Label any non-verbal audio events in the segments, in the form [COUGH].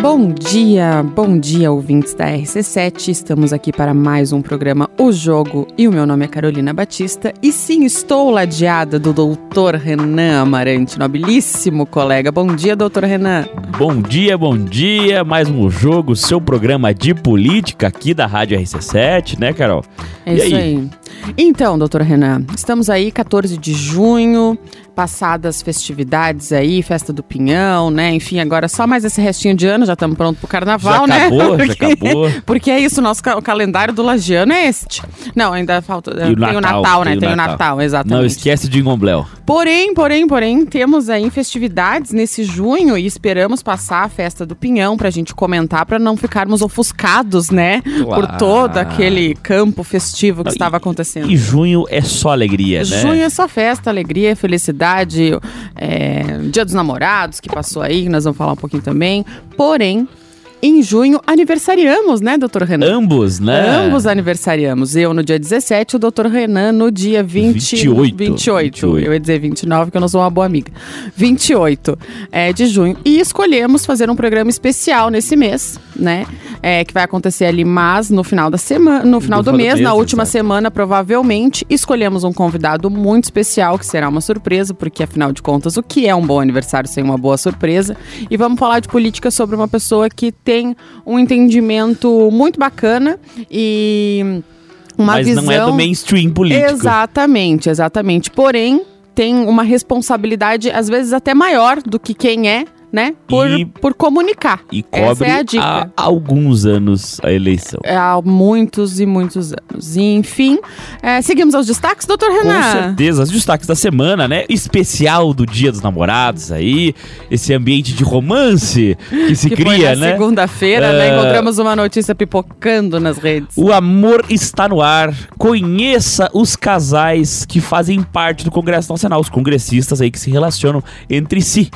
Bom dia, bom dia, ouvintes da RC7. Estamos aqui para mais um programa O Jogo e o meu nome é Carolina Batista. E sim, estou ladeada do doutor Renan Amarante, nobilíssimo colega. Bom dia, doutor Renan. Bom dia, bom dia. Mais um jogo, seu programa de política aqui da Rádio RC7, né, Carol? É e isso aí? aí. Então, doutor Renan, estamos aí 14 de junho, passadas festividades aí, festa do Pinhão, né? Enfim, agora só mais esse restinho de ano, já estamos prontos pro carnaval, já né? Acabou, porque, já acabou. [LAUGHS] Porque é isso, nosso ca o calendário do lagiano é este. Não, ainda falta. O tem Natal, o Natal, né? Tem o Tem o Natal. Natal, exatamente. Não esquece de Ingombléu. Porém, porém, porém, temos aí festividades nesse junho e esperamos passar a festa do Pinhão pra gente comentar, pra não ficarmos ofuscados, né? Por Claro. todo aquele campo festivo que Não, estava acontecendo. E junho é só alegria, né? Junho é só festa, alegria, felicidade, é, Dia dos Namorados que passou aí, que nós vamos falar um pouquinho também. Porém, em junho aniversariamos, né, doutor Renan? Ambos, né? Ambos aniversariamos. Eu no dia 17, o doutor Renan no dia 20, 28. 28. 28. Eu ia dizer 29, que eu não sou uma boa amiga. 28 é, de junho. E escolhemos fazer um programa especial nesse mês, né? É, que vai acontecer ali, mas no final da semana, no final do, mês, na última exato. semana, provavelmente, escolhemos um convidado muito especial, que será uma surpresa, porque afinal de contas, o que é um bom aniversário sem uma boa surpresa? E vamos falar de política sobre uma pessoa que tem um entendimento muito bacana e uma Mas visão. não é do mainstream político. Exatamente, exatamente. Porém, tem uma responsabilidade, às vezes, até maior do que quem é, né? Por, E- por comunicar. E Essa cobre é a dica. há alguns anos a eleição. É, Há muitos e muitos anos. E, enfim, é, seguimos aos destaques, doutor Com Renan. certeza, os destaques da semana, né? Especial do Dia dos Namorados aí, esse ambiente de romance que se Que cria, na né? segunda-feira, né? É. Encontramos uma notícia pipocando nas redes. O amor está no ar. Conheça os casais que fazem parte do Congresso Nacional, os congressistas aí que se relacionam entre si.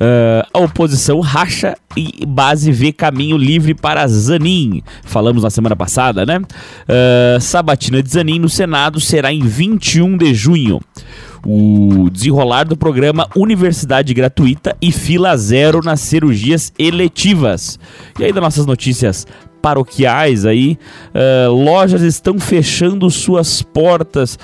Ah, a oposição racha e base vê caminho livre para Zanin. Falamos na semana passada, né? Ah, sabatina de Zanin no Senado será em 21 de junho. O desenrolar do programa Universidade Gratuita e Fila Zero nas cirurgias eletivas. E aí, das nossas notícias paroquiais aí, ah, lojas estão fechando suas portas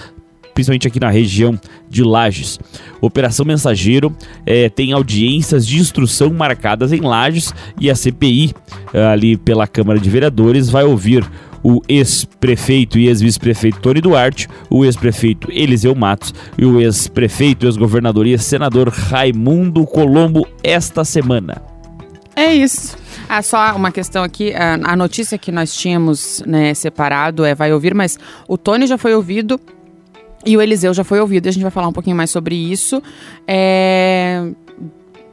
principalmente aqui na região de Lages. Operação Mensageiro eh, tem audiências de instrução marcadas em Lages e a CPI, eh, ali pela Câmara de Vereadores, vai ouvir o ex-prefeito e ex-vice-prefeito Tony Duarte, o ex-prefeito Eliseu Matos e o ex-prefeito, ex-governador e ex-senador Raimundo Colombo esta semana. É isso. Ah, só uma questão aqui. A, a notícia que nós tínhamos né, separado é vai ouvir, mas o Tony já foi ouvido e o Eliseu já foi ouvido. E a gente vai falar um pouquinho mais sobre isso. É,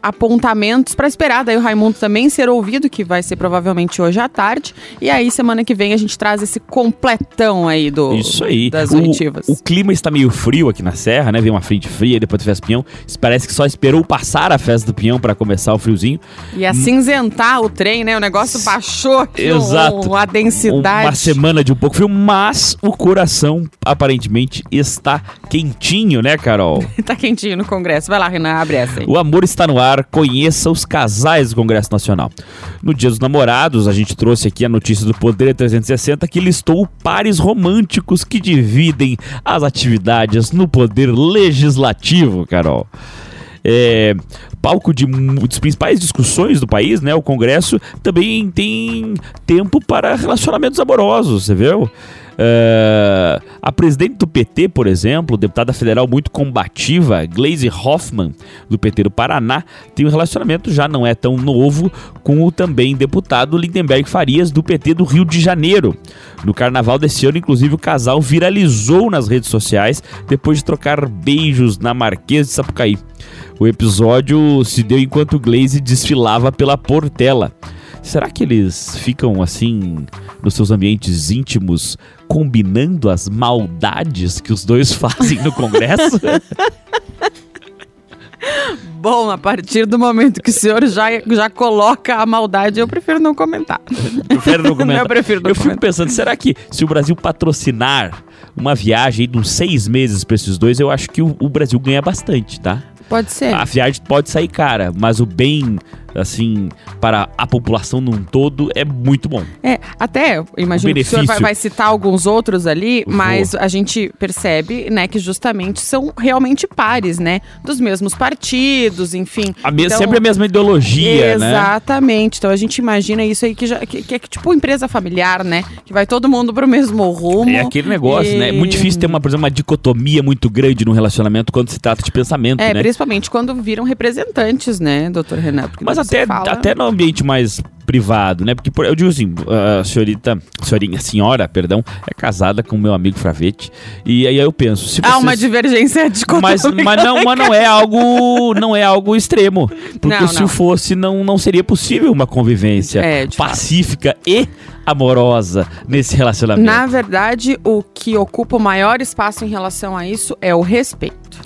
Apontamentos para esperar daí o Raimundo também ser ouvido, que vai ser provavelmente hoje à tarde. E aí, semana que vem, a gente traz esse completão aí do, Isso aí. das o, oitivas. o clima está meio frio aqui na Serra, né? Veio uma frente fria depois da festa do Pinhão. Parece que só esperou passar a festa do Pinhão para começar o friozinho. E acinzentar o trem, né? O negócio baixou aqui Exato. um- a densidade. Uma semana de um pouco frio, mas o coração aparentemente está quentinho, né, Carol? [LAUGHS] tá quentinho no Congresso. Vai lá, Renan, abre essa aí. O amor está no ar, conheça os casais do Congresso Nacional. No Dia dos Namorados, a gente trouxe aqui a notícia do Poder 360 que listou pares românticos que dividem as atividades no Poder Legislativo, Carol. É, palco de das principais discussões do país, né? O Congresso também tem tempo para relacionamentos amorosos, você viu? É, a presidente do PT, por exemplo, deputada federal muito combativa, Glaze Hoffman, do PT do Paraná, tem um relacionamento já não é tão novo com o também deputado Lindenberg Farias, do PT do Rio de Janeiro. No carnaval desse ano, inclusive, o casal viralizou nas redes sociais depois de trocar beijos na Marquês de Sapucaí. O episódio se deu enquanto Glaze desfilava pela Portela. Será que eles ficam assim nos seus ambientes íntimos combinando as maldades que os dois [LAUGHS] fazem no Congresso? [LAUGHS] Bom, a partir do momento que o senhor já, já coloca a maldade, eu prefiro não comentar. Prefiro não [LAUGHS] comentar. Eu prefiro não Eu fico pensando, será que se o Brasil patrocinar uma viagem de uns seis meses para esses dois, eu acho que o, o Brasil ganha bastante, tá? Pode ser. A viagem pode sair cara, mas o bem assim, para a população num todo, é muito bom. É, até, eu imagino que o senhor vai, vai citar alguns outros ali, Vou. mas a gente percebe, né, que justamente são realmente pares, né? Dos mesmos partidos, enfim. A me- Então, sempre a mesma ideologia, né? Exatamente. Então a gente imagina isso aí que, já, que, que é tipo empresa familiar, né? Que vai todo mundo pro mesmo rumo. É aquele negócio, né? É muito E- difícil ter uma, por exemplo, uma dicotomia muito grande no relacionamento quando se trata de pensamento, É, né? principalmente quando viram representantes, né, doutor? Porque Mas até, fala- até no ambiente mais privado, né? Porque por- eu digo assim, a senhorita, senhorinha, senhora, perdão, é casada com o meu amigo Fravete. E aí eu penso, se Há uma vocês- divergência de mas, mas, não, mas não é algo não é algo extremo porque Não, se não. fosse não, não seria possível uma convivência É, de fato. pacífica e amorosa nesse relacionamento Na verdade, o que ocupa o maior espaço em relação a isso é o respeito.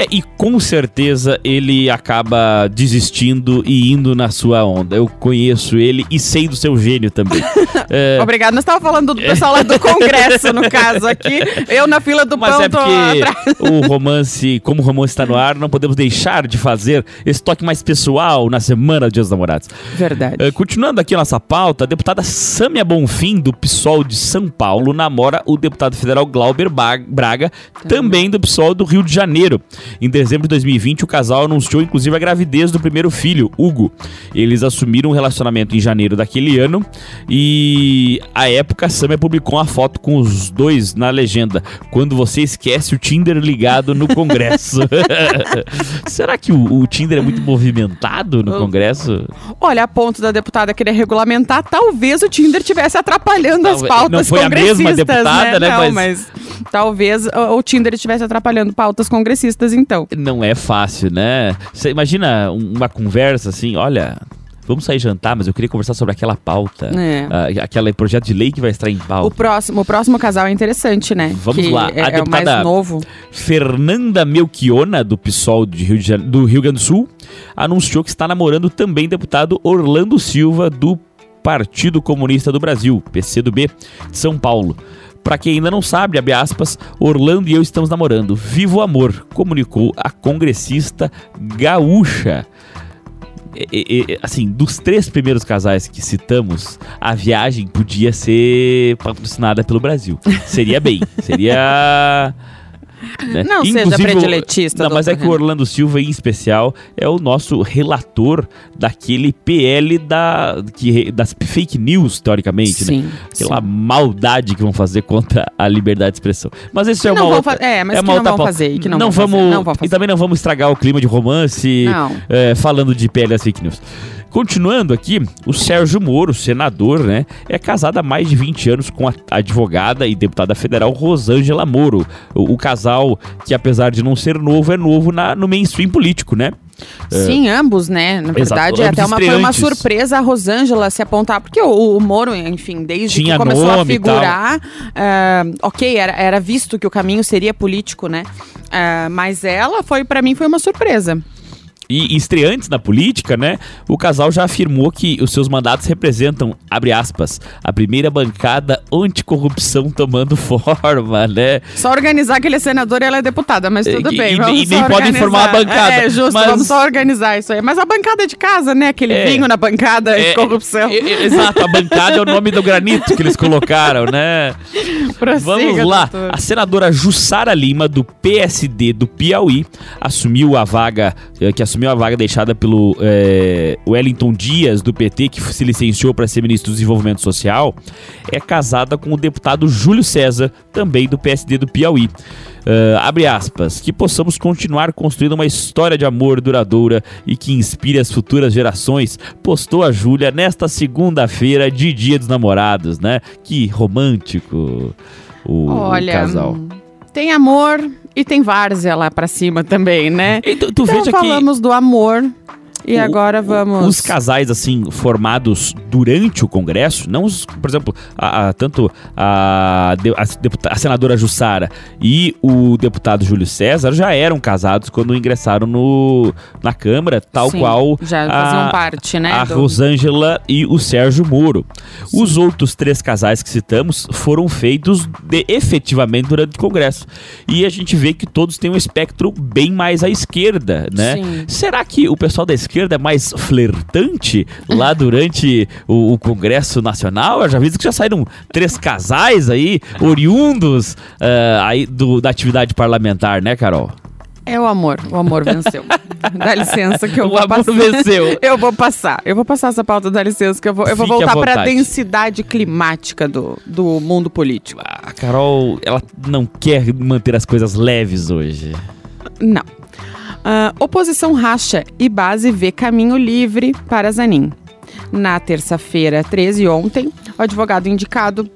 É, e com certeza ele acaba desistindo e indo na sua onda eu conheço ele e sei do seu gênio também [LAUGHS] É, Obrigado. Nós estávamos falando do pessoal lá do [LAUGHS] Congresso, no caso aqui. Eu na fila do Mas pão é tô porque atrás. o romance, como o romance está no ar, não podemos deixar de fazer esse toque mais pessoal na semana do Dia dos Namorados. Verdade. Eh, continuando aqui a nossa pauta, a deputada Sâmia Bonfim, do PSOL de São Paulo, namora o deputado federal Glauber Braga, também do PSOL do Rio de Janeiro. Em dezembro de 2020, o casal anunciou inclusive a gravidez do primeiro filho, Hugo. Eles assumiram um relacionamento em janeiro daquele ano e, à época, a Sâmia publicou uma foto com os dois na legenda. Quando você esquece o Tinder ligado no Congresso. [LAUGHS] Será que o, o Tinder é muito movimentado no Congresso? Olha, a ponto da deputada querer regulamentar, talvez o Tinder estivesse atrapalhando as Talvez- pautas não foi a mesma congressistas, deputada, né, Não, mas- mas... talvez o, o Tinder estivesse atrapalhando pautas congressistas, então. Não é fácil, né? Você imagina um- uma conversa assim, olha, vamos sair jantar, mas eu queria conversar sobre aquela pauta. É. Ah, aquele projeto de lei que vai estar em O pauta. próximo, o próximo casal é interessante, né? Vamos que lá, a É, é o mais deputada- novo. Fernanda Melchiona, do PSOL de Rio de Jane- do Rio Grande do Sul, anunciou que está namorando também o deputado Orlando Silva, do Partido Comunista do Brasil, PCdoB, de São Paulo. Pra quem ainda não sabe, abre aspas, Orlando e eu estamos namorando. Viva o amor, comunicou a congressista gaúcha. E- e, assim, dos três primeiros casais que citamos, a viagem podia ser patrocinada pelo Brasil. Seria bem, seria... né? Não seja Inclusive, o- prediletista, Não, mas é que o. Orlando Silva, em especial, é o nosso relator daquele PL da, que, das fake news, teoricamente, né? Sim. Aquela sim. maldade que vão fazer contra a liberdade de expressão. Mas isso é Que uma não outra... é, mas que uma não outra vão pauta. fazer, e que não vão vamos, fazer, não vão E fazer. também não vamos estragar o clima de romance Não. é, falando de PL das fake news. Continuando aqui, o Sérgio Moro, senador, né, é casado há mais de 20 anos com a advogada e deputada federal Rosângela Moro. O, o casal que, apesar de não ser novo, é novo na- no mainstream político, né? Sim, ambos, né? Na Exato, verdade, é ambos até uma, foi uma surpresa a Rosângela se apontar, porque o, o Moro, enfim, desde Tinha que começou a figurar, ah, ok, era, era visto que o caminho seria político, né? Ah, mas ela foi, pra mim, foi uma surpresa. E estreantes na política, né? O casal já afirmou que os seus mandatos representam, abre aspas, a primeira bancada anticorrupção tomando [LAUGHS] forma, né? Só organizar que ele é senador e ela é deputada, mas É, tudo e- bem. e- e nem pode formar a bancada, É, justo, mas- vamos só organizar isso aí. Mas a bancada de casa, né? Aquele É. vinho na bancada É, corrupção. é, é, exato, a bancada é o nome do granito que eles colocaram, né? [LAUGHS] Prossiga, Vamos lá. doutor. A senadora Jussara Lima, do PSD do Piauí, assumiu a vaga, eh, que assumiu a vaga deixada pelo eh, Wellington Dias, do PT, que se licenciou para ser ministro do Desenvolvimento Social, é casada com o deputado Júlio César, também do PSD do Piauí. Eh, abre aspas, que possamos continuar construindo uma história de amor duradoura e que inspire as futuras gerações, postou a Júlia nesta segunda-feira de Dia dos Namorados, né? Que romântico o, o Olha, casal. Tem amor e tem várzea lá pra cima também, né? E tu, tu Então veja que falamos do amor e o- agora vamos... os casais assim formados durante o Congresso, não os, por exemplo, a, a- tanto a, a a senadora Jussara e o deputado Júlio César já eram casados quando ingressaram no, na Câmara, tal Sim, qual já a- faziam parte, né? a do- Rosângela e o Sérgio Moro. Os outros três casais que citamos foram feitos de- efetivamente durante o Congresso. E a gente vê que todos têm um espectro bem mais à esquerda, né? Sim. Será que o pessoal da esquerda esquerda é mais flertante lá durante o, o Congresso Nacional. Eu já vi que já saíram três casais aí, oriundos uh, aí do, da atividade parlamentar, né, Carol? É o amor, o amor venceu. [LAUGHS] dá licença que eu o vou amor passar. venceu. Eu vou passar. Eu vou passar essa pauta, dá licença que eu vou, eu vou Fique voltar para a densidade climática do, do mundo político. A Carol, ela não quer manter as coisas leves hoje. Não. Ah, oposição racha e base vê caminho livre para Zanin. Na terça-feira, 13, ontem, o advogado indicado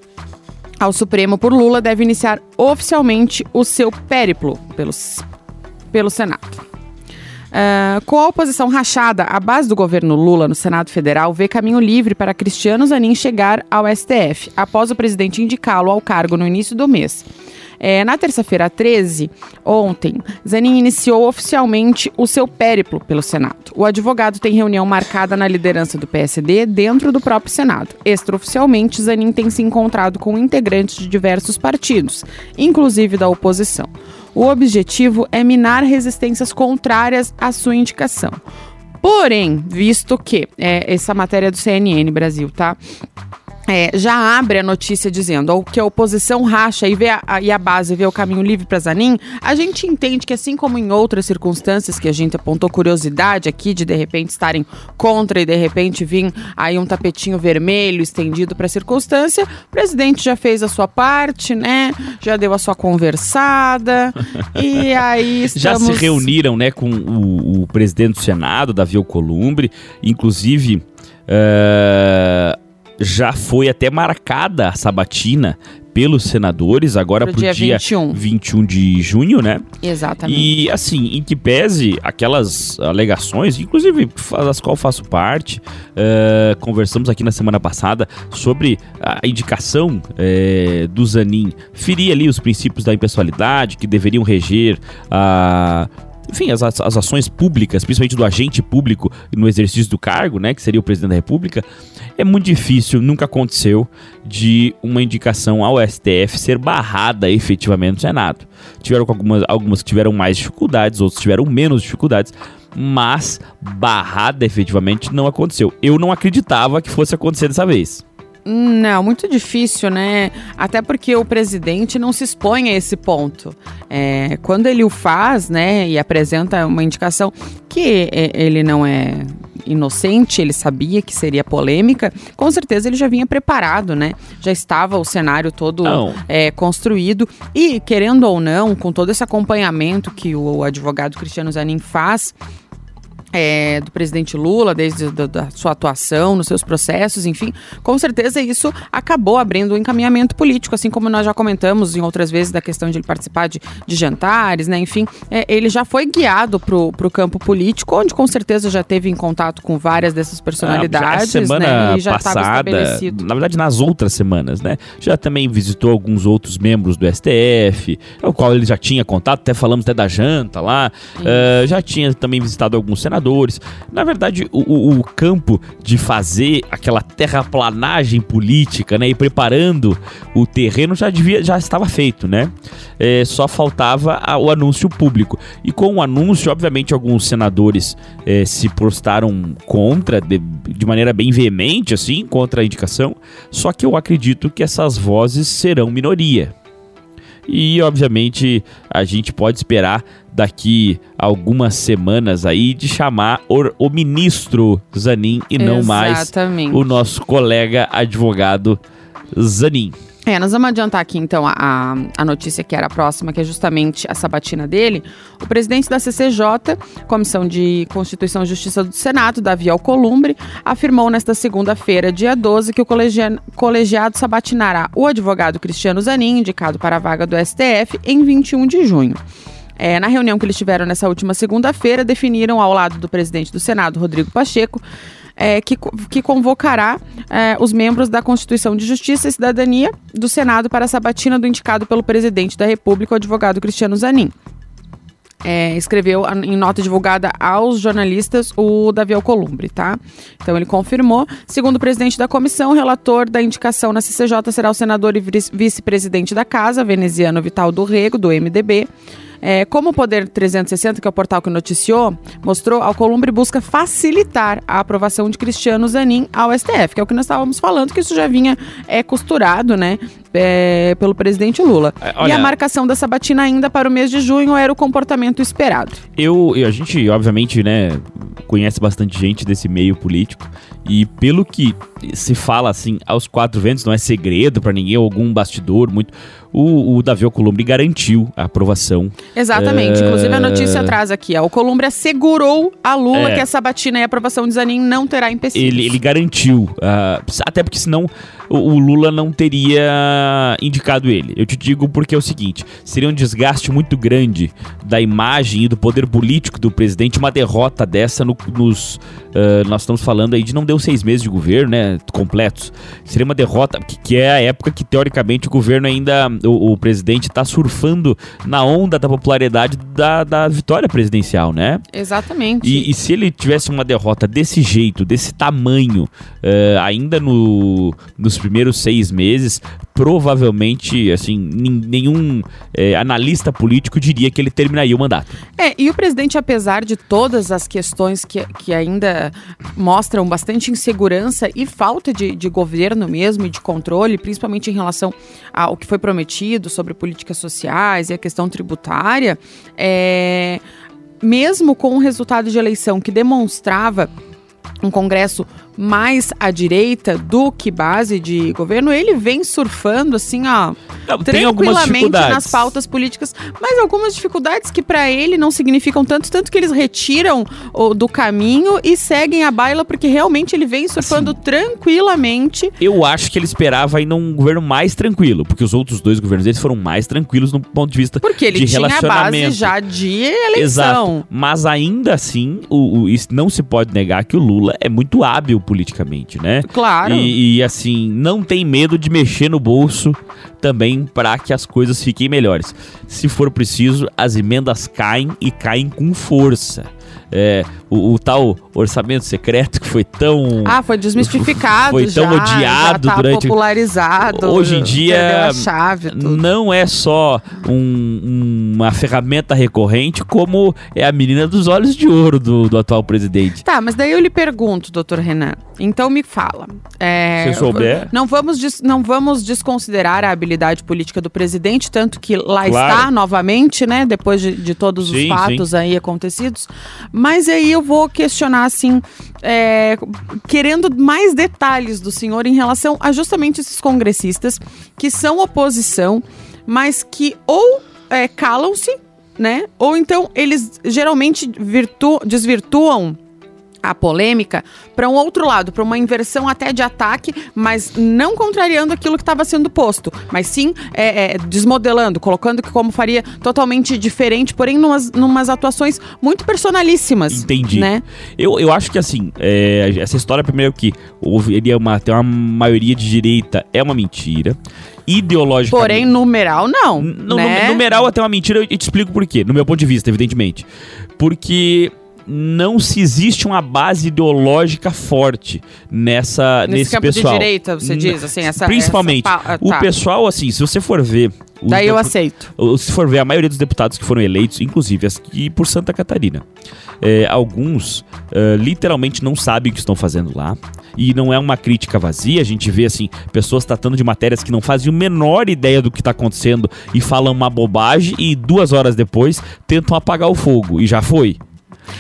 ao Supremo por Lula deve iniciar oficialmente o seu périplo pelos, pelo Senado. Ah, com a oposição rachada, a base do governo Lula no Senado Federal vê caminho livre para Cristiano Zanin chegar ao STF, após o presidente indicá-lo ao cargo no início do mês. É, na terça-feira 13, ontem, Zanin iniciou oficialmente o seu périplo pelo Senado. O advogado tem reunião marcada na liderança do PSD dentro do próprio Senado. Extraoficialmente, Zanin tem se encontrado com integrantes de diversos partidos, inclusive da oposição. O objetivo é minar resistências contrárias à sua indicação. Porém, visto que é, essa matéria é do CNN Brasil, tá? É, já abre a notícia dizendo que a oposição racha e, vê a, a- e a base vê o caminho livre para Zanin, a gente entende que assim como em outras circunstâncias que a gente apontou curiosidade aqui de de repente estarem contra e de repente vir aí um tapetinho vermelho estendido para a circunstância, o presidente já fez a sua parte, né? Já deu a sua conversada e aí [LAUGHS] Já estamos... se reuniram, né, com o, o presidente do Senado, Davi Alcolumbre, inclusive eh, já foi até marcada a sabatina pelos senadores, agora Pro pro dia dia 21. 21 de junho, né? Exatamente. E assim, em que pese aquelas alegações, inclusive das qual faço parte, eh, conversamos aqui na semana passada sobre a indicação eh, do Zanin ferir ali os princípios da impessoalidade que deveriam reger a. Enfim, as, as ações públicas, principalmente do agente público no exercício do cargo, né, que seria o presidente da República, é muito difícil, nunca aconteceu, de uma indicação ao STF ser barrada efetivamente no Senado. Tiveram algumas, algumas que tiveram mais dificuldades, outras tiveram menos dificuldades, mas barrada efetivamente não aconteceu. Eu não acreditava que fosse acontecer dessa vez. Não, muito difícil, né? Até porque o presidente não se expõe a esse ponto. É, quando ele o faz, né, e apresenta uma indicação que é, ele não é inocente, ele sabia que seria polêmica, com certeza ele já vinha preparado, né? Já estava o cenário todo é, construído e, querendo ou não, com todo esse acompanhamento que o advogado Cristiano Zanin faz é, do presidente Lula, desde da, da sua atuação, nos seus processos, enfim, com certeza isso acabou abrindo um encaminhamento político, assim como nós já comentamos em outras vezes da questão de ele participar de, de jantares, né? Enfim, é, ele já foi guiado pro, pro campo político, onde com certeza já teve em contato com várias dessas personalidades, Ah, já né? E já estava passada, estabelecido. na verdade nas outras semanas, né? Já também visitou alguns outros membros do STF, o qual ele já tinha contato, até falamos até da janta lá. eh, já tinha também visitado alguns senadores. Na verdade, o, o- campo de fazer aquela terraplanagem política, né? E preparando o terreno já devia, já estava feito, né? Eh, só faltava a- o anúncio público. E com o anúncio, obviamente, alguns senadores eh, se postaram contra, de, de maneira bem veemente, assim, contra a indicação. Só que eu acredito que essas vozes serão minoria. E, obviamente, a gente pode esperar daqui algumas semanas aí de chamar o, o ministro Zanin e não mais o nosso colega advogado Zanin. É, nós vamos adiantar aqui então a, a, notícia que era a próxima, que é justamente a sabatina dele. O presidente da CCJ, Comissão de Constituição e Justiça do Senado, Davi Alcolumbre, afirmou nesta segunda-feira, dia 12, que o colegia- colegiado sabatinará o advogado Cristiano Zanin, indicado para a vaga do STF, em 21 de junho. É, na reunião que eles tiveram nessa última segunda-feira, definiram ao lado do presidente do Senado, Rodrigo Pacheco, é, que, que convocará é, os membros da Constituição de Justiça e Cidadania do Senado para a sabatina do indicado pelo presidente da República, o advogado Cristiano Zanin. É, escreveu em nota divulgada aos jornalistas o Davi Alcolumbre, tá? Então ele confirmou. Segundo o presidente da comissão, o relator da indicação na CCJ será o senador e vice- vice-presidente da casa, veneziano Vital do Rego, do MDB. É, como o Poder 360, que é o portal que noticiou, mostrou, Alcolumbre busca facilitar a aprovação de Cristiano Zanin ao STF, que é o que nós estávamos falando, que isso já vinha é, costurado, né, é, pelo presidente Lula. É, olha- e a marcação da sabatina ainda para o mês de junho era o comportamento esperado. Eu, eu- a gente, obviamente, né, conhece bastante gente desse meio político e pelo que se fala assim aos quatro ventos, não é segredo pra ninguém, algum bastidor muito. O, o Davi Alcolumbre garantiu a aprovação. Exatamente. É. Inclusive, a notícia traz aqui: ó, o Columbre assegurou a Lula É. que a sabatina e a aprovação de Zanin não terá empecilhos. Ele, ele garantiu, ah, até porque senão o, o Lula não teria indicado ele. Eu te digo porque é o seguinte: seria um desgaste muito grande da imagem e do poder político do presidente, uma derrota dessa no- nos. ah, nós estamos falando aí de não deu seis meses de governo, né? Completos. Seria uma derrota, que, que é a época que, teoricamente, o governo ainda. O, o presidente está surfando na onda da popularidade da, da vitória presidencial, né? Exatamente. E, e se ele tivesse uma derrota desse jeito, desse tamanho, eh, ainda no- nos primeiros seis meses, provavelmente, assim, nenhum eh, analista político diria que ele terminaria o mandato. É, e o presidente, apesar de todas as questões que, que ainda mostram bastante insegurança e falta de, de governo mesmo e de controle, principalmente em relação ao que foi prometido sobre políticas sociais e a questão tributária, é, mesmo com o resultado de eleição que demonstrava um Congresso mais à direita do que base de governo, ele vem surfando assim, ó, Não, tranquilamente nas pautas políticas, mas algumas dificuldades que para ele não significam tanto, tanto que eles retiram o, do caminho e seguem a baila porque realmente ele vem surfando Assim. tranquilamente. Eu acho que ele esperava ainda um governo mais tranquilo, porque os outros dois governos deles foram mais tranquilos no ponto de vista Porque ele de tinha a base relacionamento. já de eleição. Exato. Mas ainda assim, o, o- isso não se pode negar que o Lula é muito hábil politicamente, né? Claro. E, e, assim, não tem medo de mexer no bolso também para que as coisas fiquem melhores. Se for preciso, as emendas caem e caem com força. É, o, o tal orçamento secreto que foi tão. Ah, foi desmistificado Foi tão já, odiado já tá durante- popularizado. Hoje em dia, chave, não é só um- uma ferramenta recorrente, como é a menina dos olhos de ouro do, do atual presidente. Tá, mas daí eu lhe pergunto, doutor Renan. Então me fala. É, Se souber. Não vamos, des- não vamos desconsiderar a habilidade política do presidente, tanto que lá Claro. está novamente, né? Depois de, de todos os Sim, fatos aí acontecidos. Mas aí eu vou questionar, assim, é, querendo mais detalhes do senhor em relação a justamente esses congressistas que são oposição, mas que ou é, calam-se, né? Ou então eles geralmente virtu- desvirtuam a polêmica para um outro lado, para uma inversão até de ataque, mas não contrariando aquilo que estava sendo posto, mas sim é, é, desmodelando, colocando que como faria totalmente diferente, porém numas, numas atuações muito personalíssimas. Entendi. Né? Eu, eu acho que assim, é, essa história, primeiro que houve ele é uma, tem uma maioria de direita, é uma mentira. Ideologicamente. Porém, numeral, não. No, né? numeral até uma mentira, eu te explico por quê. No meu ponto de vista, evidentemente. Porque não se existe uma base ideológica forte nessa, Nesse nesse, campo pessoal. de direita, você diz, assim, essa... Principalmente. essa pa- O tá. pessoal, assim, se você for ver. Daí eu aceito. Se for ver a maioria dos deputados que foram eleitos, inclusive aqui por Santa Catarina, é, alguns é, literalmente não sabem o que estão fazendo lá. E não é uma crítica vazia, a gente vê assim, pessoas tratando de matérias que não fazem a menor ideia do que está acontecendo e falam uma bobagem e duas horas depois tentam apagar o fogo. E já foi.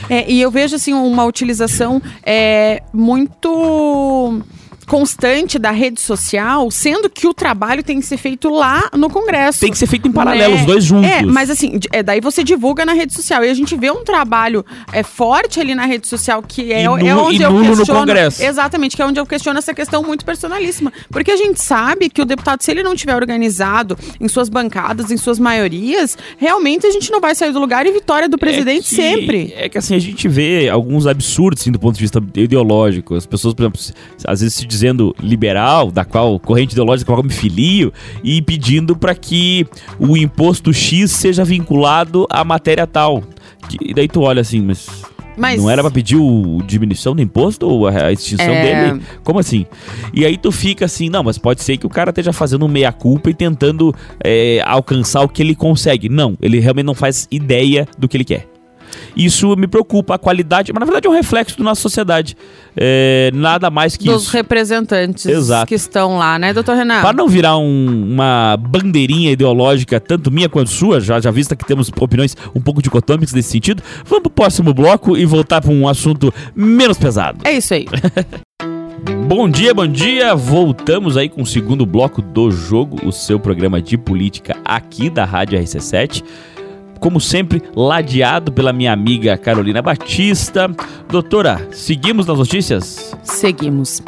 É, e eu vejo assim uma utilização é, muito constante da rede social, sendo que o trabalho tem que ser feito lá no Congresso. Tem que ser feito em paralelo, né? os dois juntos. É, mas assim, é, daí você divulga na rede social. E a gente vê um trabalho é, forte ali na rede social, que é, é onde eu nulo no questiono. Congresso. Exatamente, que é onde eu questiono essa questão muito personalíssima. Porque a gente sabe que o deputado, se ele não tiver organizado em suas bancadas, em suas maiorias, realmente a gente não vai sair do lugar e vitória do presidente É que- sempre. É que assim, a gente vê alguns absurdos assim, do ponto de vista ideológico. As pessoas, por exemplo, às vezes se dizendo liberal, da qual corrente ideológica qual eu me filio, e pedindo para que o imposto X seja vinculado à matéria tal. E daí tu olha assim, mas Mas- Não era pra pedir o diminuição do imposto ou a a extinção É. dele? Como assim? E aí tu fica assim, não, mas pode ser que o cara esteja fazendo meia-culpa e tentando é, alcançar o que ele consegue. Não, ele realmente não faz ideia do que ele quer. Isso me preocupa, a qualidade, mas na verdade é um reflexo da nossa sociedade. É, nada mais que Dos isso. representantes Exato. que estão lá, né, doutor Renan? Para não virar um- uma bandeirinha ideológica, tanto minha quanto sua, já, já vista que temos opiniões um pouco dicotômicas nesse sentido, vamos pro próximo bloco e voltar para um assunto menos pesado. É isso aí. [LAUGHS] Bom dia, bom dia! Voltamos aí com o segundo bloco do jogo, o seu programa de política aqui da Rádio RC7. Como sempre, ladeado pela minha amiga Carolina Batista. Doutora, seguimos nas notícias? Seguimos.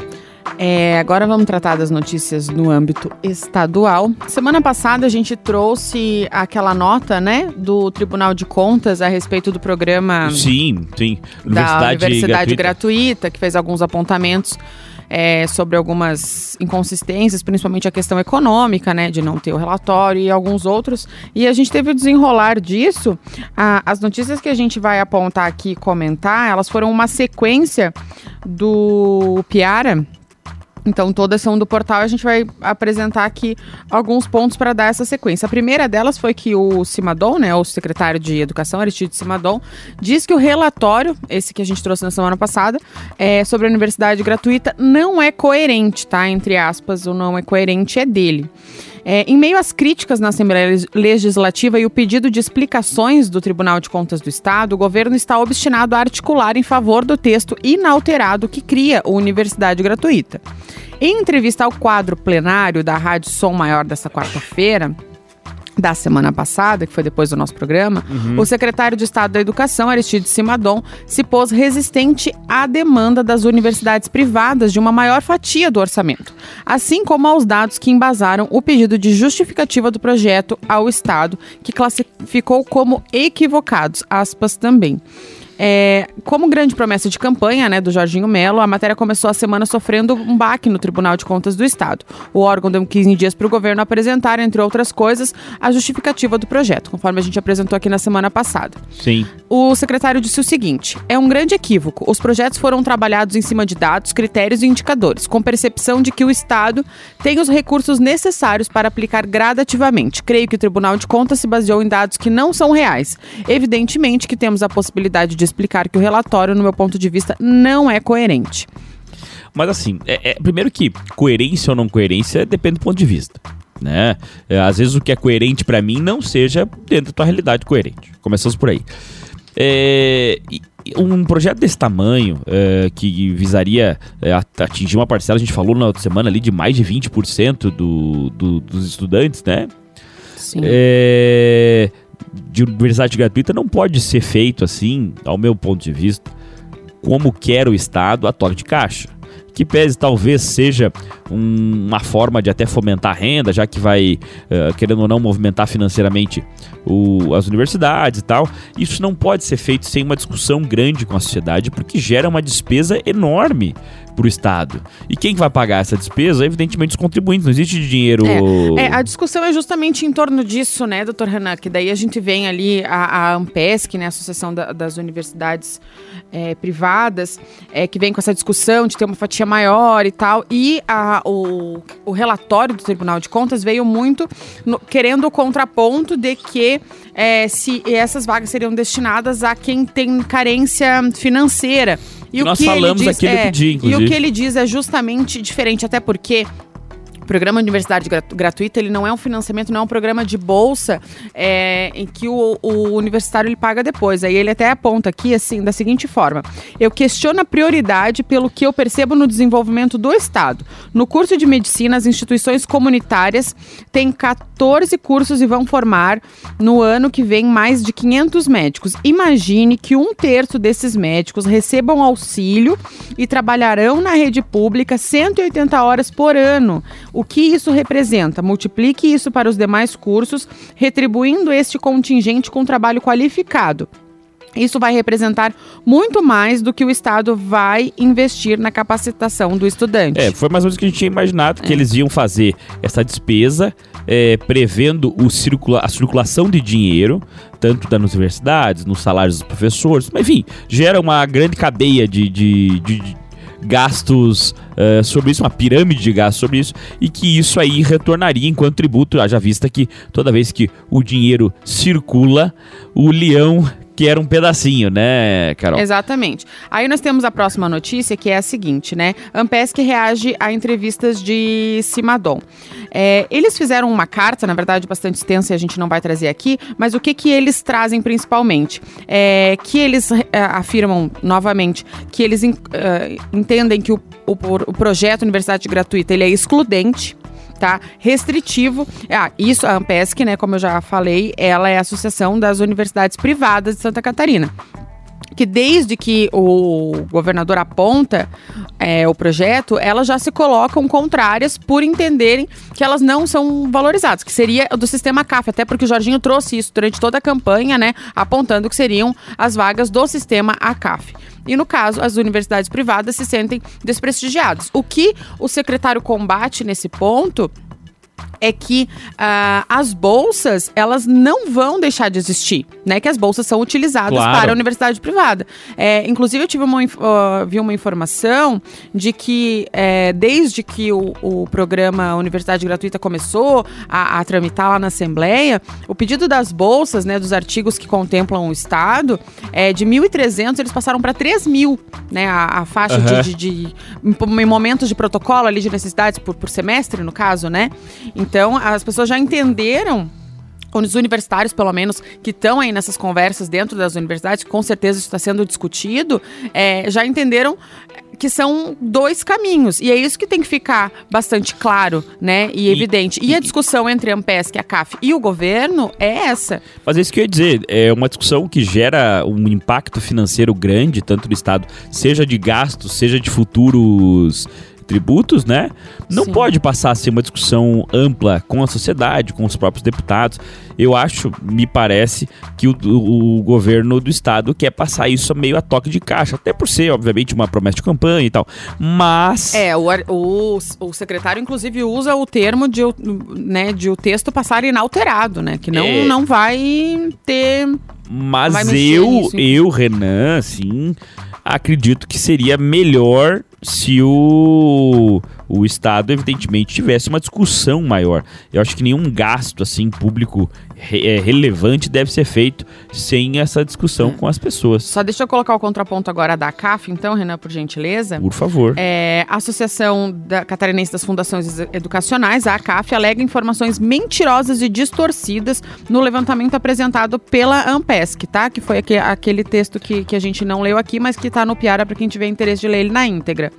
É, agora vamos tratar das notícias no âmbito estadual. Semana passada a gente trouxe aquela nota, né, do Tribunal de Contas a respeito do programa Sim, sim. da Universidade gratuita. Gratuita, que fez alguns apontamentos é, sobre algumas inconsistências, principalmente a questão econômica, né, de não ter o relatório e alguns outros. E a gente teve o desenrolar disso. A- as notícias que a gente vai apontar aqui e comentar, elas foram uma sequência do Piara. Então, todas são do portal. A gente vai apresentar aqui alguns pontos para dar essa sequência. A primeira delas foi que o Simadon, né, o secretário de Educação, Aristide Simadon, diz que o relatório, esse que a gente trouxe na semana passada, é, sobre a universidade gratuita, não é coerente, tá? Entre aspas, o não é coerente é dele. É, em meio às críticas na Assembleia Leg- Legislativa e o pedido de explicações do Tribunal de Contas do Estado, o governo está obstinado a articular em favor do texto inalterado que cria a universidade gratuita. Em entrevista ao quadro plenário da Rádio Som Maior dessa quarta-feira, da semana passada, que foi depois do nosso programa, o secretário de Estado da Educação, Aristide Simadon, se pôs resistente à demanda das universidades privadas de uma maior fatia do orçamento, assim como aos dados que embasaram o pedido de justificativa do projeto ao Estado, que classificou como equivocados, aspas também. É, como grande promessa de campanha né, do Jorginho Melo, a matéria começou a semana sofrendo um baque no Tribunal de Contas do Estado. O órgão deu 15 dias para o governo apresentar, entre outras coisas, a justificativa do projeto, conforme a gente apresentou aqui na semana passada. Sim. O secretário disse o seguinte: é um grande equívoco. Os projetos foram trabalhados em cima de dados, critérios e indicadores, com percepção de que o Estado tem os recursos necessários para aplicar gradativamente. Creio que o Tribunal de Contas se baseou em dados que não são reais. Evidentemente que temos a possibilidade de explicar que o relatório, no meu ponto de vista, não é coerente. Mas assim, é, é- primeiro que coerência ou não coerência depende do ponto de vista. Né? É, às vezes o que é coerente pra mim não seja dentro da tua realidade coerente. Começamos por aí. É, um projeto desse tamanho, é, que visaria é, at- atingir uma parcela, a gente falou na outra semana ali, de mais de 20% do, do- dos estudantes, né? Sim. é, de universidade gratuita não pode ser feito assim, ao meu ponto de vista, como quer o Estado a toque de caixa. Que pese talvez seja um- uma forma de até fomentar renda, já que vai, eh, querendo ou não, movimentar financeiramente o- as universidades e tal. Isso não pode ser feito sem uma discussão grande com a sociedade, porque gera uma despesa enorme para o Estado. E quem que vai pagar essa despesa? Evidentemente os contribuintes. Não existe dinheiro. É, a discussão é justamente em torno disso, né, doutor Renan? Que daí a gente vem ali a, a Ampesc, né, a Associação da- das Universidades é, Privadas, é, que vem com essa discussão de ter uma fatia maior e tal. E a- o, o relatório do Tribunal de Contas veio muito no- querendo o contraponto de que é, se essas vagas seriam destinadas a quem tem carência financeira. E Que nós falamos aqui no Pedir, E o inclusive. Que ele diz é justamente diferente, até porque o programa Universidade Gra- Gratuita, ele não é um financiamento, não é um programa de bolsa é, em que o, o universitário ele paga depois. Aí ele até aponta aqui, assim, da seguinte forma. Eu questiono a prioridade pelo que eu percebo no desenvolvimento do Estado. No curso de medicina, as instituições comunitárias têm 14 cursos e vão formar no ano que vem mais de 500 médicos. Imagine que um terço desses médicos recebam auxílio e trabalharão na rede pública 180 horas por ano. O que isso representa? Multiplique isso para os demais cursos, retribuindo este contingente com trabalho qualificado. isso vai representar muito mais do que o Estado vai investir na capacitação do estudante. É, foi mais ou menos o que a gente tinha imaginado, que é. eles iam fazer essa despesa é, prevendo o circula a circulação de dinheiro, tanto das universidades, nos salários dos professores, mas enfim, gera uma grande cadeia de, de, de, de gastos uh, sobre isso, uma pirâmide de gastos sobre isso, e que isso aí retornaria enquanto tributo, haja vista que toda vez que o dinheiro circula, o leão que era um pedacinho, né, Carol? Exatamente. Aí nós temos a próxima notícia, que é a seguinte, né? Ampesc reage a entrevistas de Simadon. É, eles fizeram uma carta, na verdade, bastante extensa e a gente não vai trazer aqui, mas o que, que eles trazem principalmente? É, que eles é, afirmam novamente que eles uh, entendem que o, o, o projeto Universidade Gratuita ele é excludente tá? Restritivo. Ah, isso, a Ampesc, né, como eu já falei, ela é a Associação das Universidades Privadas de Santa Catarina que desde que o governador aponta é, o projeto, elas já se colocam contrárias por entenderem que elas não são valorizadas, que seria do sistema CAF, até porque o Jorginho trouxe isso durante toda a campanha, né, apontando que seriam as vagas do sistema ACAF. E no caso, as universidades privadas se sentem desprestigiadas. O que o secretário combate nesse ponto é que uh, as bolsas elas não vão deixar de existir, né? Que as bolsas são utilizadas claro. para a universidade privada. É, inclusive eu tive uma, uh, vi uma informação de que é, desde que o, o, programa Universidade Gratuita começou a, a, tramitar lá na Assembleia, o pedido das bolsas, né, dos artigos que contemplam o Estado, é de 1.300 eles passaram para 3.000, né? A, a faixa uhum. de, de, de, em momentos de protocolo ali de necessidades por, por semestre, no caso, né? Então, as pessoas já entenderam os universitários, pelo menos, que estão aí nessas conversas dentro das universidades, com certeza isso está sendo discutido, é, já entenderam que são dois caminhos. E é isso que tem que ficar bastante claro, né? E, e evidente. E, e, a discussão entre a Ampesc, a CAF e o governo é essa. Mas é isso que eu ia dizer. É uma discussão que gera um impacto financeiro grande, tanto no Estado, seja de gastos, seja de futuros tributos, né? Não Sim. pode passar a ser uma discussão ampla com a sociedade, com os próprios deputados. Eu acho, me parece, que o, o, o governo do estado quer passar isso meio a toque de caixa, até por ser, obviamente, uma promessa de campanha e tal. Mas. É, o, o, o secretário, inclusive, usa o termo de, né, de o texto passar inalterado, né? Que não, é... não vai ter. Mas eu, nisso, eu, Renan, assim, acredito que seria melhor se o, o Estado, evidentemente, tivesse uma discussão maior. Eu acho que nenhum gasto assim público re, é, relevante deve ser feito sem essa discussão com as pessoas. Só deixa eu colocar o contraponto agora da CAF, então, Renan, por gentileza. Por favor. É, a Associação da Catarinense das Fundações Educacionais, a ACAF, alega informações mentirosas e distorcidas no levantamento apresentado pela Ampesc, tá? Que foi aquele, aquele texto que, que a gente não leu aqui, mas que está no Piara para quem tiver interesse de ler ele na íntegra.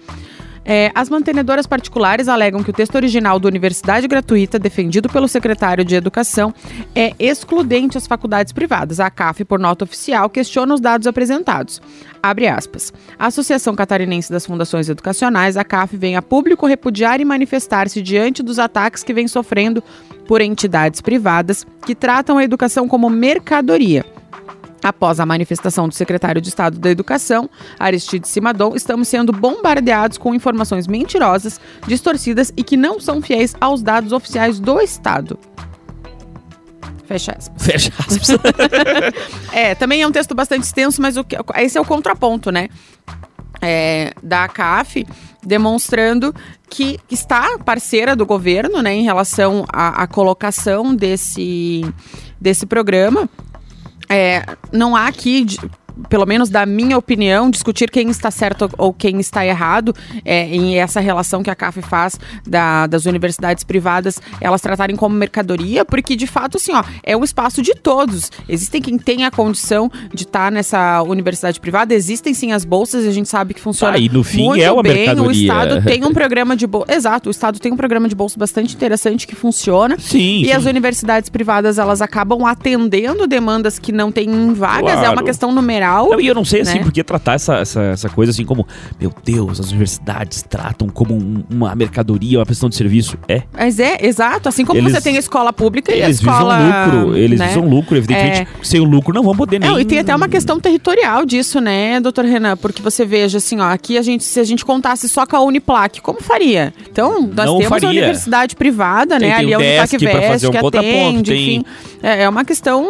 É, as mantenedoras particulares alegam que o texto original da Universidade Gratuita, defendido pelo secretário de Educação, é excludente às faculdades privadas. A CAF, por nota oficial, questiona os dados apresentados. Abre aspas. A Associação Catarinense das Fundações Educacionais, a CAF, vem a público repudiar e manifestar-se diante dos ataques que vem sofrendo por entidades privadas que tratam a educação como mercadoria Após a manifestação do secretário de Estado da Educação, Aristide Simadon, estamos sendo bombardeados com informações mentirosas, distorcidas e que não são fiéis aos dados oficiais do Estado. Fecha aspas. Fecha aspas. [LAUGHS] é, também é um texto bastante extenso, mas o que, esse é o contraponto, né? É, da CAF, demonstrando que está parceira do governo, né, em relação à, à colocação desse, desse programa é, não há aqui pelo menos da minha opinião, discutir quem está certo ou quem está errado é, em essa relação que a CAF faz da, das universidades privadas, elas tratarem como mercadoria, porque de fato, assim, ó, é o espaço de todos. Existem quem tem a condição de estar nessa universidade privada, existem sim as bolsas, e a gente sabe que funciona ah, e no fim muito é uma bem. Mercadoria. O Estado [LAUGHS] tem um programa de bolsa. Exato, o Estado tem um programa de bolsa bastante interessante que funciona. Sim. E sim. as universidades privadas, elas acabam atendendo demandas que não têm vagas, claro. é uma questão numerária Não, e eu não sei, assim, né? por que tratar essa, essa, essa coisa assim como, meu Deus, as universidades tratam como um- uma mercadoria, uma prestação de serviço. É, Mas é, exato. Assim como Eles- você tem a escola pública e a eles escola. visam lucro, eles né? visam lucro, evidentemente. Sem o lucro não vão poder nem... Não, e tem até uma questão territorial disso, né, doutor Renan? Porque você veja, assim, ó, aqui a gente, se a gente contasse só com a Uniplac, como faria? Então, nós Não temos faria. a universidade privada, Tem- né? tem Ali o a Uniplac fazer um que atende, tem- enfim. É, é uma questão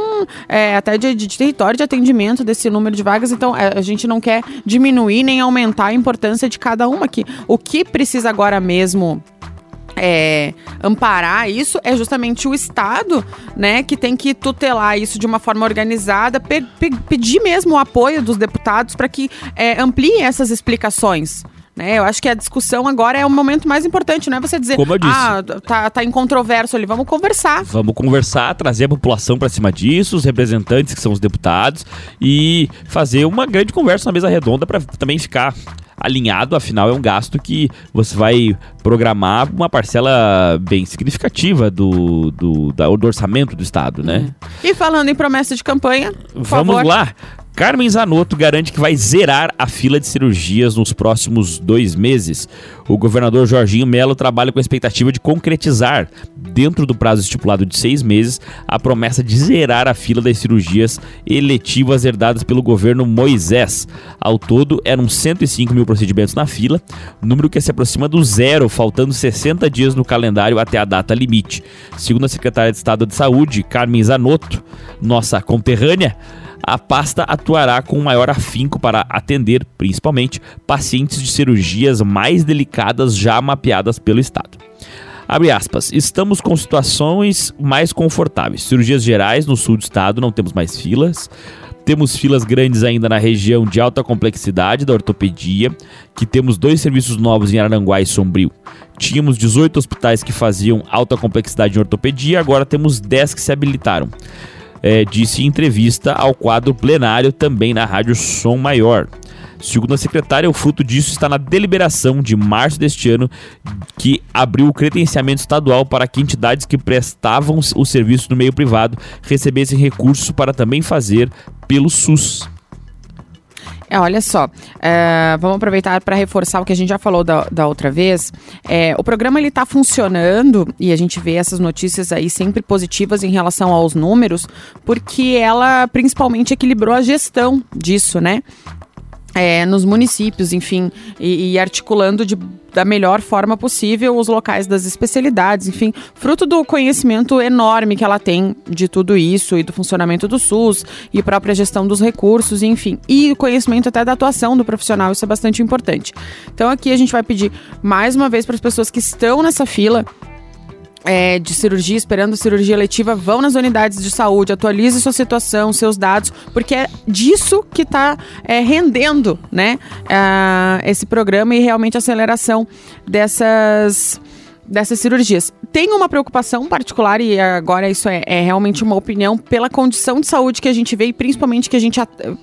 é, até de, de território de atendimento desse número de vagas. Então, é, a gente não quer diminuir nem aumentar a importância de cada uma aqui. O que precisa agora mesmo é, amparar isso é justamente o Estado, né, que tem que tutelar isso de uma forma organizada, pe- pe- pedir mesmo o apoio dos deputados para que é, amplie essas explicações. Né, eu acho que a discussão agora é o momento mais importante, não é você dizer, Como eu disse. ah, tá, tá em controvérsia ali, vamos conversar. Vamos conversar, trazer a população para cima disso, os representantes que são os deputados e fazer uma grande conversa na mesa redonda para também ficar alinhado, afinal é um gasto que você vai programar uma parcela bem significativa do, do, da- do orçamento do Estado, né? E falando em promessa de campanha, Vamos favor. lá. Carmen Zanotto garante que vai zerar a fila de cirurgias nos próximos dois meses. O governador Jorginho Melo trabalha com a expectativa de concretizar, dentro do prazo estipulado de seis meses, a promessa de zerar a fila das cirurgias eletivas herdadas pelo governo Moisés. Ao todo, eram 105 mil procedimentos na fila, número que se aproxima do zero, faltando 60 dias no calendário até a data limite. Segundo a secretária de Estado de Saúde, Carmen Zanotto, nossa conterrânea, a pasta atuará com maior afinco para atender, principalmente, pacientes de cirurgias mais delicadas já mapeadas pelo Estado. Abre aspas, estamos com situações mais confortáveis. Cirurgias gerais no sul do estado não temos mais filas. Temos filas grandes ainda na região de alta complexidade da ortopedia, que temos dois serviços novos em Aranguá e Sombrio. Tínhamos 18 hospitais que faziam alta complexidade em ortopedia, agora temos 10 que se habilitaram é, disse em entrevista ao quadro plenário também na Rádio Som Maior. Segundo a secretária, o fruto disso está na deliberação de março deste ano, que abriu o credenciamento estadual para que entidades que prestavam o serviço no meio privado recebessem recursos para também fazer pelo SUS. É, olha só, é, vamos aproveitar para reforçar o que a gente já falou da, da outra vez. É, o programa ele está funcionando e a gente vê essas notícias aí sempre positivas em relação aos números, porque ela principalmente equilibrou a gestão disso, né? É, nos municípios, enfim, e, e articulando de, da melhor forma possível os locais das especialidades, enfim, fruto do conhecimento enorme que ela tem de tudo isso e do funcionamento do SUS e própria gestão dos recursos, enfim, e conhecimento até da atuação do profissional, isso é bastante importante. Então aqui a gente vai pedir mais uma vez para as pessoas que estão nessa fila é, de cirurgia, esperando cirurgia letiva, vão nas unidades de saúde, atualize sua situação, seus dados, porque é disso que está rendendo, né, esse programa e realmente a aceleração dessas dessas cirurgias. Tem uma preocupação particular, e agora isso é, é realmente uma opinião, pela condição de saúde que a gente vê e principalmente que a gente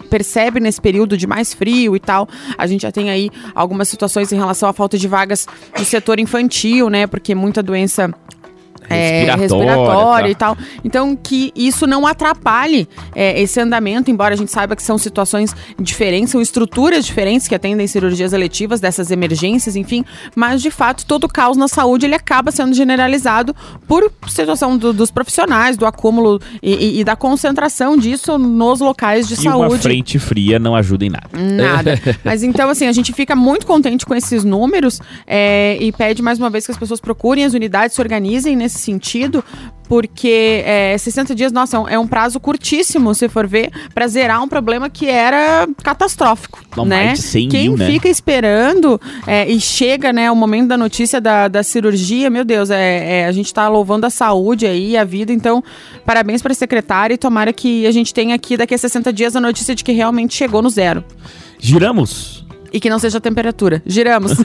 percebe nesse período de mais frio e tal. A gente já tem aí algumas situações em relação à falta de vagas no setor infantil, né? Porque muita doença é, Respiratória, respiratória tá. e tal. Então, que isso não atrapalhe é, esse andamento, embora a gente saiba que são situações diferentes, são estruturas diferentes que atendem cirurgias eletivas dessas emergências, enfim. Mas, de fato, todo o caos na saúde ele acaba sendo generalizado por situação do- dos profissionais, do acúmulo e, e- e da concentração disso nos locais de E saúde. uma frente fria não ajuda em nada. Nada. [LAUGHS] Mas então, assim, a gente fica muito contente com esses números é, e pede mais uma vez que as pessoas procurem as unidades, se organizem nesse sentido, porque é, 60 dias, nossa, é um, é um prazo curtíssimo, se for ver, para zerar um problema que era catastrófico. Não, né? mais de 100 Quem mil, né? fica esperando é, e chega, né, o momento da notícia da, da cirurgia, meu Deus, é, é, a gente tá louvando a saúde aí, a vida, então, parabéns para a secretária e tomara que a gente tenha aqui daqui a 60 dias a notícia de que realmente chegou no zero. Giramos. E que não seja a temperatura. Giramos. [LAUGHS]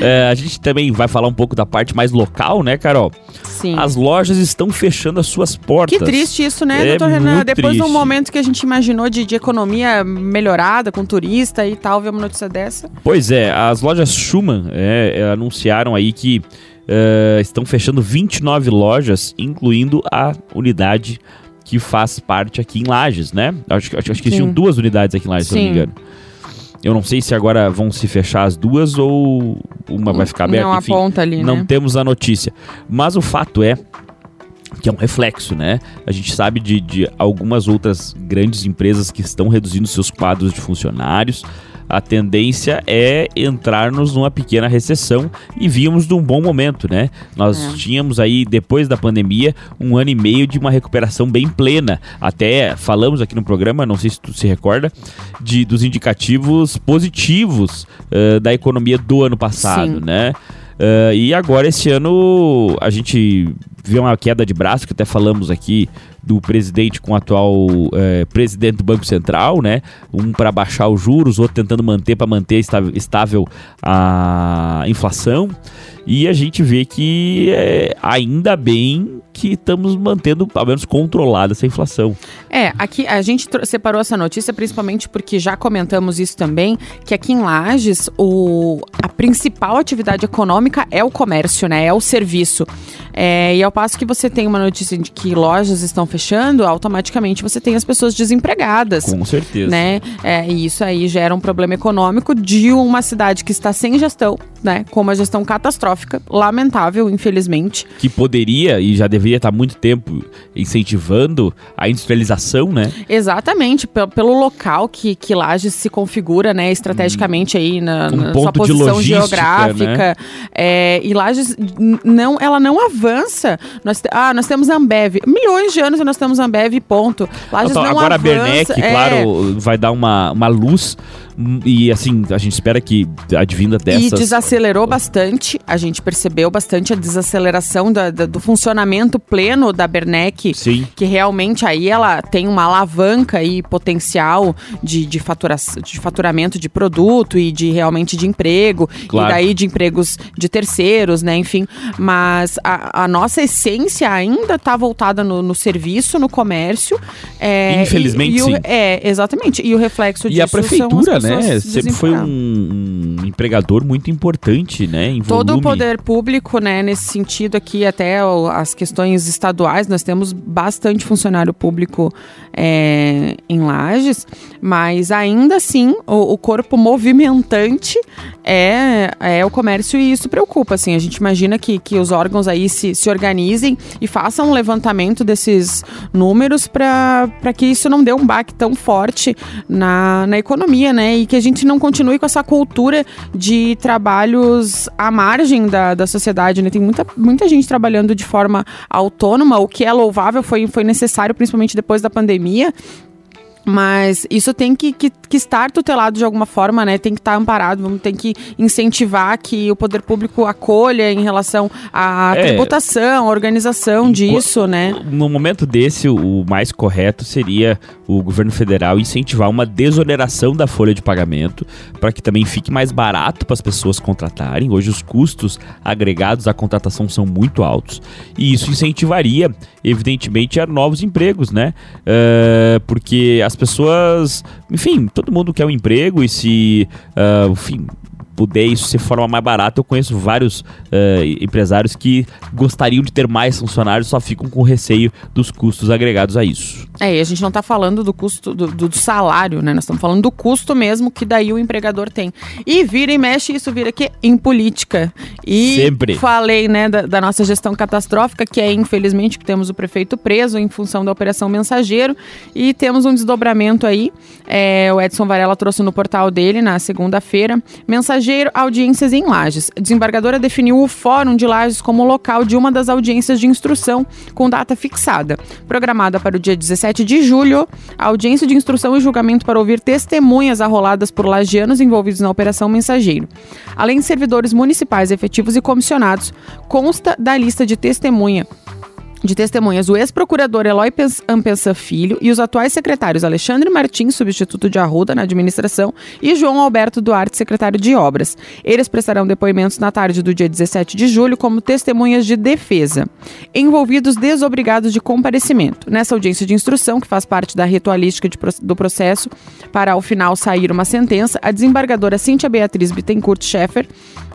É, a gente também vai falar um pouco da parte mais local, né, Carol? Sim. As lojas estão fechando as suas portas. Que triste isso, né, É doutor Renan? Depois de um momento que a gente imaginou de, de economia melhorada, com turista e tal, ver uma notícia dessa. Pois é, as lojas Schumann é, é, anunciaram aí que é, estão fechando 29 lojas, incluindo a unidade que faz parte aqui em Lages, né? Acho, acho, acho que tinham duas unidades aqui em Lages, Sim. se não me engano. Eu não sei se agora vão se fechar as duas ou uma vai ficar aberta. Não Enfim, aponta ali, Não né? temos a notícia. Mas o fato é que é um reflexo, né? A gente sabe de, de algumas outras grandes empresas que estão reduzindo seus quadros de funcionários. A tendência é entrarmos numa pequena recessão e víamos de um bom momento, né? Nós é. tínhamos aí, depois da pandemia, um ano e meio de uma recuperação bem plena. Até falamos aqui no programa, não sei se tu se recorda, de, dos indicativos positivos uh, da economia do ano passado, Sim. né? Uh, e agora, esse ano, a gente viu uma queda de braço, que até falamos aqui do presidente com o atual é, presidente do Banco Central, né? Um para baixar os juros, outro tentando manter para manter estável a inflação. E a gente vê que é, ainda bem que estamos mantendo, pelo menos, controlada essa inflação. É, aqui a gente separou essa notícia principalmente porque já comentamos isso também, que aqui em Lages o, a principal atividade econômica é o comércio, né? É o serviço. É, e ao passo que você tem uma notícia de que lojas estão fechando, automaticamente você tem as pessoas desempregadas. Com certeza. Né? É, e isso aí gera um problema econômico de uma cidade que está sem gestão, né? Com uma gestão catastrófica, lamentável, infelizmente. Que poderia e já deveria estar há muito tempo incentivando a industrialização, né? Exatamente, pelo, local que, que Lages se configura, né, estrategicamente aí na, um na sua posição geográfica. Né? É, e Lages não, ela não avança. Nós, ah, nós temos Ambev. Milhões de anos nós temos Ambev, ponto. Lages então, não agora avança, a Bernec, é... claro, vai dar uma, uma luz e assim, a gente espera que advinda dessas... E desacelerou bastante, a gente percebeu bastante a desaceleração da, da, do funcionamento pleno da Bernec. Sim. Que realmente aí ela tem uma alavanca e potencial de, de, fatura, de faturamento de produto e de realmente de emprego. Claro. E daí de empregos de terceiros, né? Enfim, mas a, a nossa essência ainda está voltada no, no, serviço, no comércio. É, Infelizmente, e, e o, sim. É, exatamente. E o reflexo e disso a prefeitura, né? Sempre foi um, um, empregador muito importante, né? Em Todo volume. o poder público, né? Nesse sentido aqui, até as questões estaduais, nós temos bastante funcionário público é, em Lages, mas ainda assim o, o, corpo movimentante é, é o comércio e isso preocupa, assim. A gente imagina que, que os órgãos aí se, se organizem e façam um levantamento desses números para que isso não dê um baque tão forte na, na economia, né? E que a gente não continue com essa cultura de trabalhos à margem da, da sociedade, né? Tem muita, muita gente trabalhando de forma autônoma, o que é louvável, foi, foi necessário, principalmente depois da pandemia, mas isso tem que, que, que, estar tutelado de alguma forma, né? Tem que estar amparado, vamos ter que incentivar que o poder público acolha em relação à é, tributação, à organização disso, né? No momento desse, o mais correto seria o governo federal incentivar uma desoneração da folha de pagamento para que também fique mais barato para as pessoas contratarem. Hoje os custos agregados à contratação são muito altos e isso incentivaria, evidentemente, a novos empregos, né? Uh, porque as pessoas, enfim, todo mundo quer um emprego e se, uh, enfim, puder isso ser forma mais barata, eu conheço vários uh, empresários que gostariam de ter mais funcionários, só ficam com receio dos custos agregados a isso. É, e a gente não está falando do custo do, do, salário, né? Nós estamos falando do custo mesmo que daí o empregador tem. E vira e mexe, isso vira aqui em política. E Sempre. falei, né, da, da nossa gestão catastrófica, que é infelizmente que temos o prefeito preso em função da operação mensageiro e temos um desdobramento aí. É, o Edson Varela trouxe no portal dele na segunda-feira. Mensageiro, audiências em Lages. A desembargadora definiu o Fórum de Lages como local de uma das audiências de instrução com data fixada, programada para o dia 17 17 de julho, a audiência de instrução e julgamento para ouvir testemunhas arroladas por lagianos envolvidos na Operação Mensageiro. Além de servidores municipais efetivos e comissionados, consta da lista de testemunha de testemunhas o ex-procurador Eloy Ampensa Filho e os atuais secretários Alexandre Martins, substituto de Arruda na administração, e João Alberto Duarte, secretário de obras. Eles prestarão depoimentos na tarde do dia 17 de julho como testemunhas de defesa. Envolvidos desobrigados de comparecimento. Nessa audiência de instrução, que faz parte da ritualística de, do processo, para ao final sair uma sentença, a desembargadora Cíntia Beatriz Bittencourt Schaeffer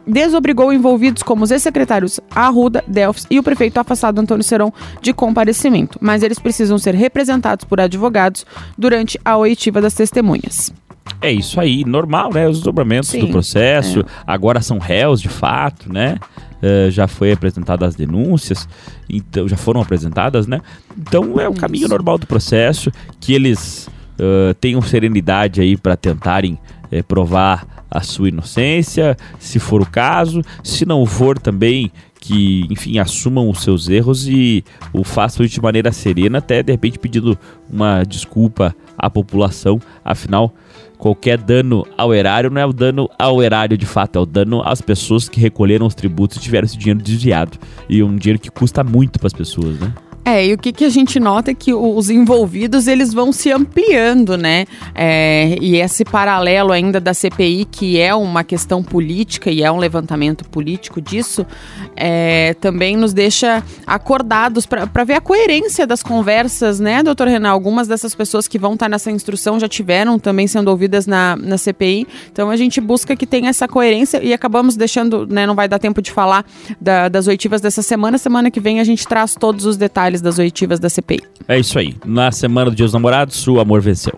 desobrigou envolvidos como os ex-secretários Arruda, Delfos e o prefeito afastado Antônio Serão de comparecimento, mas eles precisam ser representados por advogados durante a oitiva das testemunhas. É isso aí, normal, né? Os desdobramentos Sim, do processo, é. agora são réus de fato, né? Eh, já foi apresentadas as denúncias, então já foram apresentadas, né? Então é o caminho Isso. normal do processo, que eles eh, tenham serenidade aí para tentarem eh, provar a sua inocência, se for o caso, se não for também que, enfim, assumam os seus erros e o façam de maneira serena, até de repente pedindo uma desculpa à população, afinal qualquer dano ao erário não é o dano ao erário de fato, é o dano às pessoas que recolheram os tributos e tiveram esse dinheiro desviado. E um dinheiro que custa muito para as pessoas, né? É, e o que, que a gente nota é que os envolvidos eles vão se ampliando, né? É, e esse paralelo ainda da CPI, que é uma questão política e é um levantamento político disso, é, também nos deixa acordados para ver a coerência das conversas, né, doutor Renan? Algumas dessas pessoas que vão estar nessa instrução já tiveram também sendo ouvidas na, na CPI. Então a gente busca que tenha essa coerência e acabamos deixando, né? Não vai dar tempo de falar da- das oitivas dessa semana. Semana que vem a gente traz todos os detalhes das oitivas da CPI. É isso aí. Na semana do Dia dos Namorados, o amor venceu.